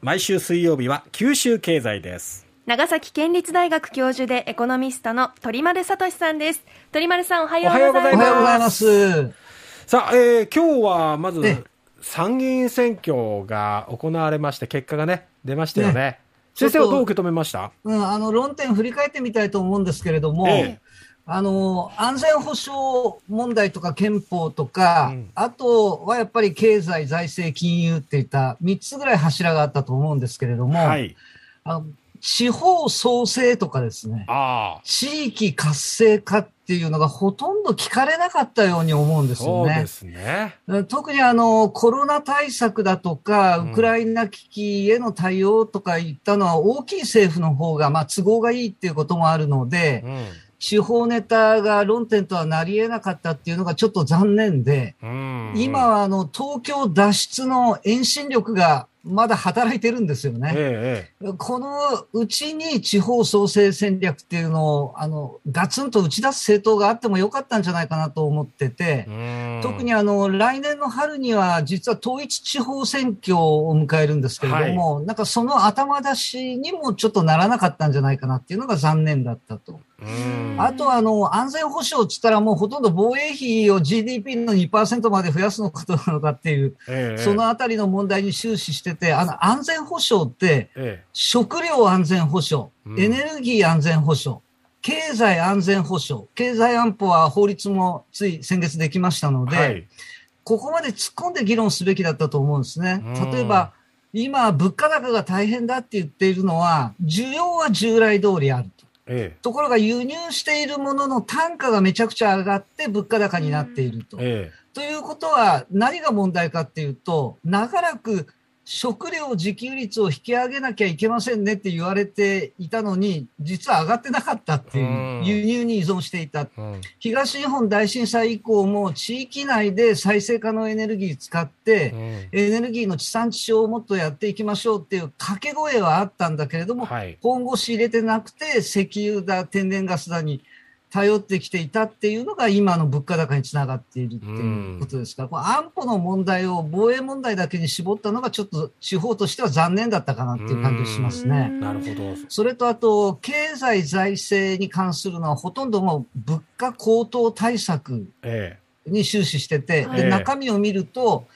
毎週水曜日は九州経済です。長崎県立大学教授でエコノミストの鳥丸聡さんです。鳥丸さんおはようございます。おはようございます。さあ、えー、今日はまず参議院選挙が行われまして結果がね出ましたよね。ね先生はどう受け止めました？うん、あの論点振り返ってみたいと思うんですけれども、ええあの安全保障問題とか憲法とか、うん、あとはやっぱり経済、財政、金融っていった3つぐらい柱があったと思うんですけれども、はい、あの地方創生とかですね、地域活性化っていうのがほとんど聞かれなかったように思うんですよね。そうですね。特にあのコロナ対策だとか、ウクライナ危機への対応とかいったのは大きい政府の方が、まあ、都合がいいっていうこともあるので、うん地方ネタが論点とはなり得なかったっていうのがちょっと残念で、今はあの東京脱出の遠心力がまだ働いてるんですよね。ええ、このうちに地方創生戦略っていうのを、あの、ガツンと打ち出す政党があってもよかったんじゃないかなと思ってて、特にあの、来年の春には実は統一地方選挙を迎えるんですけれども、はい、なんかその頭出しにもちょっとならなかったんじゃないかなっていうのが残念だったと。あとあの、安全保障っつったらもうほとんど防衛費を GDP の2%まで増やすのことなのかっていう、ええ、そのあたりの問題に終始してて、あの、安全保障って、え、食料安全保障、エネルギー安全保障、経済安全保障、経済安保は法律もつい先月できましたので、はい、ここまで突っ込んで議論すべきだったと思うんですね。例えば、今、物価高が大変だって言っているのは、需要は従来通りあると。ええ、ところが輸入しているものの単価がめちゃくちゃ上がって物価高になっていると。え、ということは何が問題かっていうと長らく食料自給率を引き上げなきゃいけませんねって言われていたのに、実は上がってなかったっていう、輸入に依存していた。東日本大震災以降も地域内で再生可能エネルギー使って、エネルギーの地産地消をもっとやっていきましょうっていう掛け声はあったんだけれども、本腰入れてなくて、石油だ、天然ガスだに頼ってきていたっていうのが今の物価高につながっているっていうことですから、安保の問題を防衛問題だけに絞ったのがちょっと地方としては残念だったかなっていう感じがしますね。なるほど。それとあと、経済財政に関するのはほとんどもう物価高騰対策に終始してて、ええ、で中身を見ると、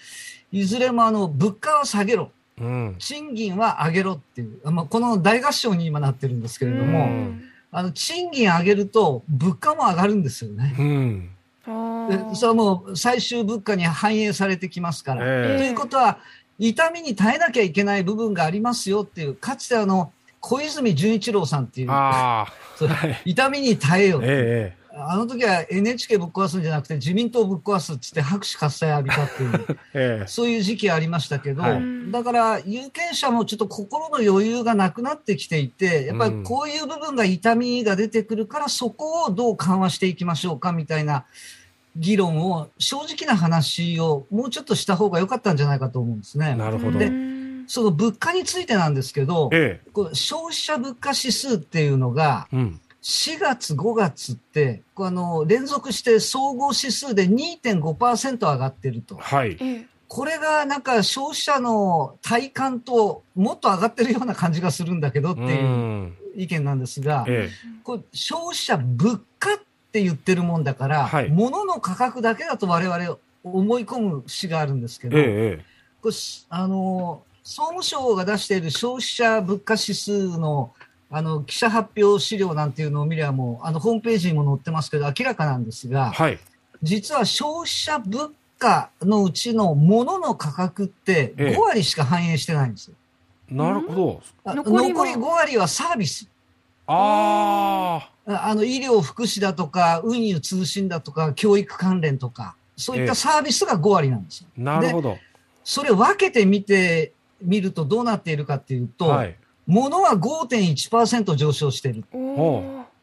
いずれもあの物価は下げろ。うん、賃金は上げろっていう、まあ、この大合唱に今なってるんですけれども、あの、賃金上げると物価も上がるんですよね。うん。でそれはもう最終物価に反映されてきますから。えー、ということは、痛みに耐えなきゃいけない部分がありますよっていう、かつてあの、小泉純一郎さんっていう、痛みに耐えよう、えー、あの時は NHK ぶっ壊すんじゃなくて自民党ぶっ壊すっつって拍手喝采浴びたっていう、ええ、そういう時期ありましたけど、はい、だから有権者もちょっと心の余裕がなくなってきていて、やっぱりこういう部分が痛みが出てくるから、そこをどう緩和していきましょうかみたいな議論を、正直な話をもうちょっとした方が良かったんじゃないかと思うんですね。なるほど。でその物価についてなんですけど、ええ、消費者物価指数っていうのが、うん4月、5月って、あの連続して総合指数で2.5%上がってると。はい。これがなんか消費者の体感ともっと上がってるような感じがするんだけどっていう意見なんですが、ええ、これ消費者物価って言ってるもんだから、はい、物の価格だけだと我々思い込む節があるんですけど、え、これあの総務省が出している消費者物価指数のあの記者発表資料なんていうのを見ればもうあのホームページにも載ってますけど明らかなんですが、はい、実は消費者物価のうちの物の価格って5割しか反映してないんですよ。ええ、なるほど。残り5割はサービス。ああ。あの医療、福祉だとか、運輸、通信だとか、教育関連とか、そういったサービスが5割なんですよ。なるほど。それを分けてみてみるとどうなっているかっていうと、はい、物は5.1%上昇してる。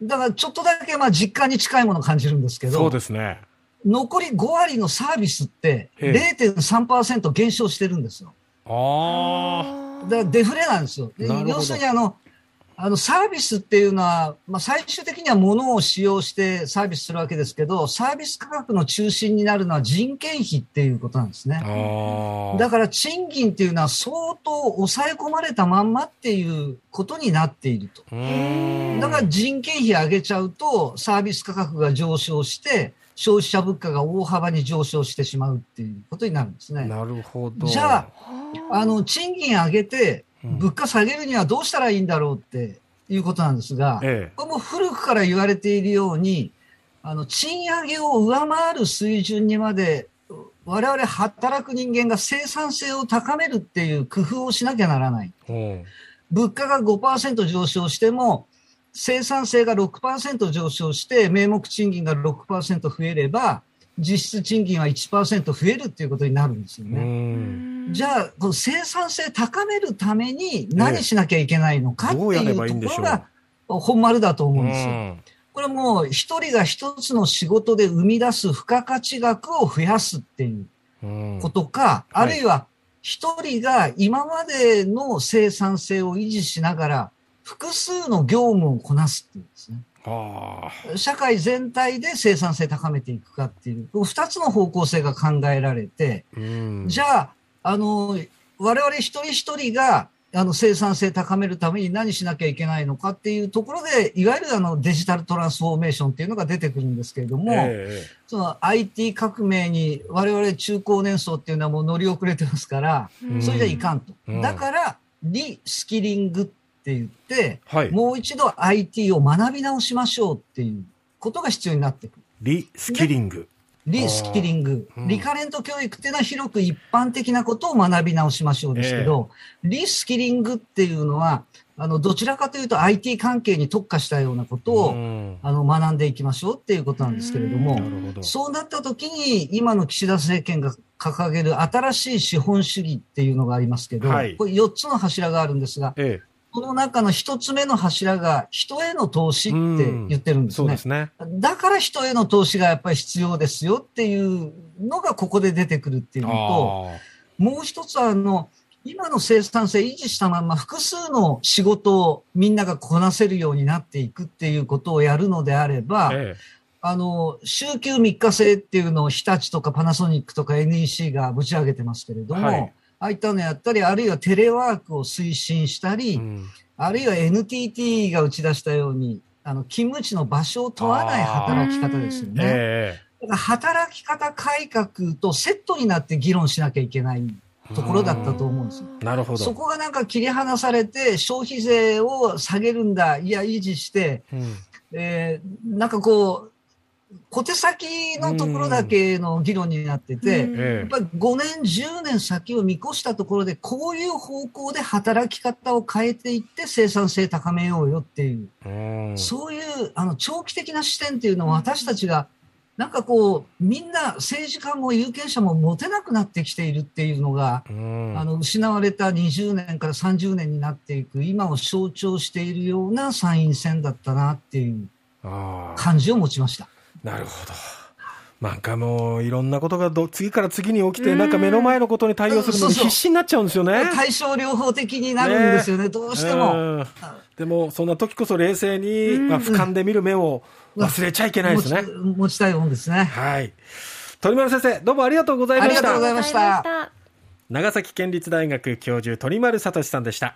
だからちょっとだけまあ実感に近いものを感じるんですけど、そうですね。残り5割のサービスって0.3%減少してるんですよ。ああ。だからデフレなんですよ。要するにあの、あの、サービスっていうのは、まあ、最終的には物を使用してサービスするわけですけど、サービス価格の中心になるのは人件費っていうことなんですね。だから賃金っていうのは相当抑え込まれたまんまっていうことになっていると。だから人件費上げちゃうとサービス価格が上昇して、消費者物価が大幅に上昇してしまうっていうことになるんですね。なるほど。じゃあ、あの、賃金上げて、物価下げるにはどうしたらいいんだろうっていうことなんですが、ええ、これも古くから言われているように、あの、賃上げを上回る水準にまで、我々働く人間が生産性を高めるっていう工夫をしなきゃならない。う。ん、物価が5%上昇しても、生産性が6%上昇して、名目賃金が6%増えれば、実質賃金は1%増えるっていうことになるんですよね。じゃあ、この生産性高めるために何しなきゃいけないのかっていうところが本丸だと思うんですよ。これもう一人が一つの仕事で生み出す付加価値額を増やすっていうことか、あるいは一人が今までの生産性を維持しながら複数の業務をこなすっていうんですね。社会全体で生産性高めていくかっていう、二つの方向性が考えられて、じゃあ、あの、我々一人一人が、あの生産性高めるために何しなきゃいけないのかっていうところで、いわゆるあのデジタルトランスフォーメーションっていうのが出てくるんですけれども、えー、その IT 革命に我々中高年層っていうのはもう乗り遅れてますから、それじゃいかんと。だから、リスキリングっって言って、はい、もう一度 IT を学び直しましょうっていうことが必要になってくる。リスキリング。リスキリング、うん、リカレント教育っていうのは広く一般的なことを学び直しましょうですけど、えー、リスキリングっていうのは、あの、どちらかというと IT 関係に特化したようなことを、うん、あの、学んでいきましょうっていうことなんですけれども、ど。そうなった時に、今の岸田政権が掲げる新しい資本主義っていうのがありますけど、はい、これ4つの柱があるんですが、ええ、この中の一つ目の柱が人への投資って言ってるんですね。そうですね。だから人への投資がやっぱり必要ですよっていうのがここで出てくるっていうのと、もう一つはあの、今の生産性維持したまま複数の仕事をみんながこなせるようになっていくっていうことをやるのであれば、ええ、あの、週休3日制っていうのを日立とかパナソニックとか NEC がぶち上げてますけれども、はいああいったのやったり、あるいはテレワークを推進したり、うん、あるいは NTT が打ち出したように、あの、勤務地の場所を問わない働き方ですよね。えー、だから働き方改革とセットになって議論しなきゃいけないところだったと思うんですよ。なるほど。そこがなんか切り離されて、消費税を下げるんだ、いや、維持して、うん、えー、なんかこう、小手先のところだけの議論になってて、やっぱり5年、10年先を見越したところで、こういう方向で働き方を変えていって生産性高めようよっていう、そういうあの長期的な視点っていうのを私たちが、なんかこう、みんな政治家も有権者も持てなくなってきているっていうのが、あの、失われた20年から30年になっていく、今を象徴しているような参院選だったなっていう感じを持ちました。なるほど。なんかもういろんなことがど次から次に起きて、なんか目の前のことに対応するのに必死になっちゃうんですよね。対症療法的になるんですよね、ねどうしても。でも、そんな時こそ冷静に、まあ、俯瞰で見る目を忘れちゃいけないですね。持ちたいもんですね。はい。鳥丸先生、どうもありがとうございました。ありがとうございました。長崎県立大学教授鳥丸聡さんでした。